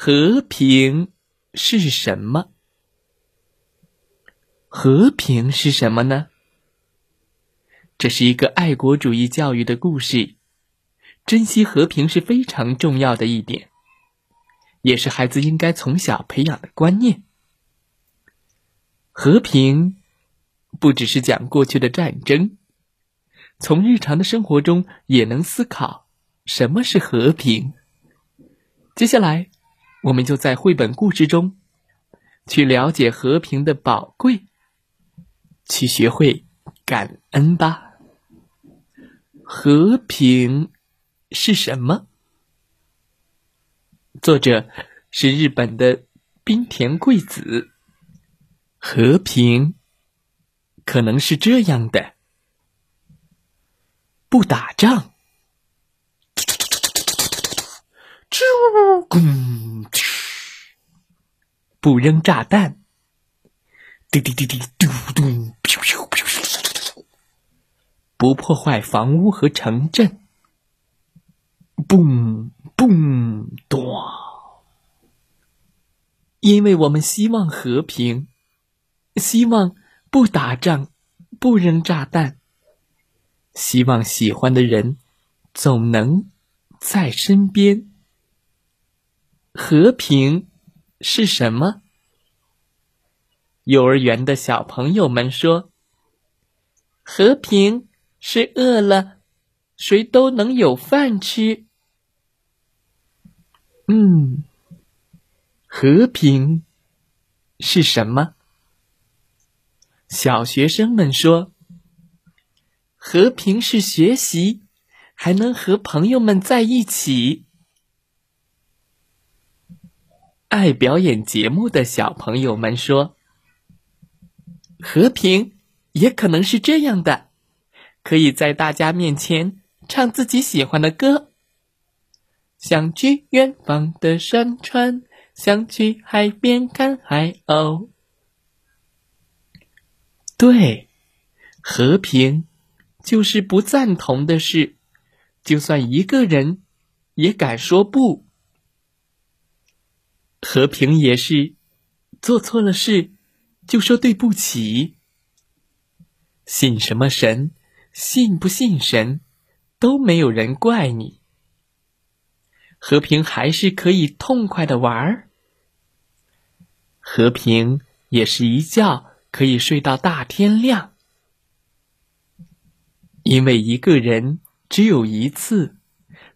和平是什么？和平是什么呢？这是一个爱国主义教育的故事。珍惜和平是非常重要的一点，也是孩子应该从小培养的观念。和平不只是讲过去的战争，从日常的生活中也能思考什么是和平。接下来。我们就在绘本故事中，去了解和平的宝贵，去学会感恩吧。和平是什么？作者是日本的滨田贵子。和平可能是这样的：不打仗。不扔炸弹，滴滴滴滴，嘟嘟，不破坏房屋和城镇，嘣嘣咚。因为我们希望和平，希望不打仗，不扔炸弹，希望喜欢的人总能在身边。和平。是什么？幼儿园的小朋友们说：“和平是饿了，谁都能有饭吃。”嗯，和平是什么？小学生们说：“和平是学习，还能和朋友们在一起。”爱表演节目的小朋友们说：“和平也可能是这样的，可以在大家面前唱自己喜欢的歌。想去远方的山川，想去海边看海鸥。对，和平就是不赞同的事，就算一个人也敢说不。”和平也是，做错了事就说对不起。信什么神，信不信神，都没有人怪你。和平还是可以痛快的玩儿。和平也是一觉可以睡到大天亮。因为一个人只有一次，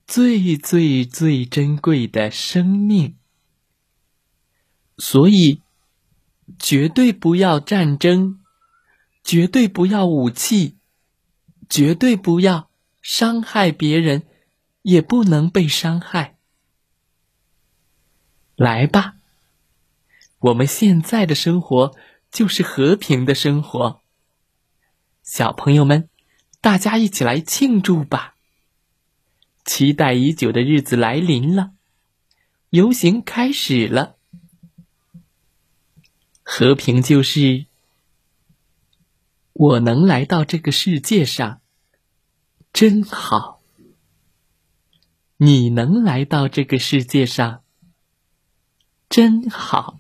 最最最珍贵的生命。所以，绝对不要战争，绝对不要武器，绝对不要伤害别人，也不能被伤害。来吧，我们现在的生活就是和平的生活。小朋友们，大家一起来庆祝吧！期待已久的日子来临了，游行开始了。和平就是我能来到这个世界上，真好。你能来到这个世界上，真好。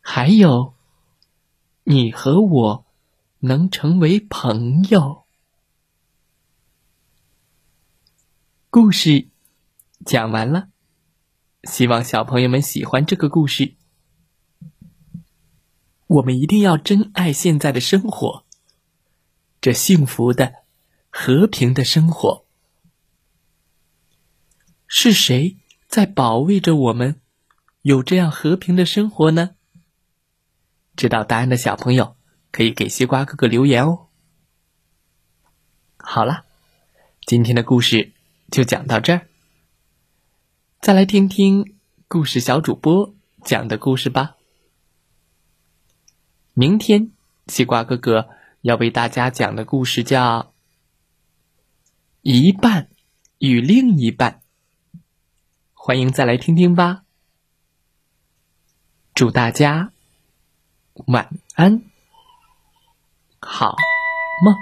还有，你和我能成为朋友。故事讲完了，希望小朋友们喜欢这个故事。我们一定要珍爱现在的生活，这幸福的、和平的生活。是谁在保卫着我们有这样和平的生活呢？知道答案的小朋友可以给西瓜哥哥留言哦。好了，今天的故事就讲到这儿。再来听听故事小主播讲的故事吧。明天，西瓜哥哥要为大家讲的故事叫《一半与另一半》，欢迎再来听听吧。祝大家晚安，好梦。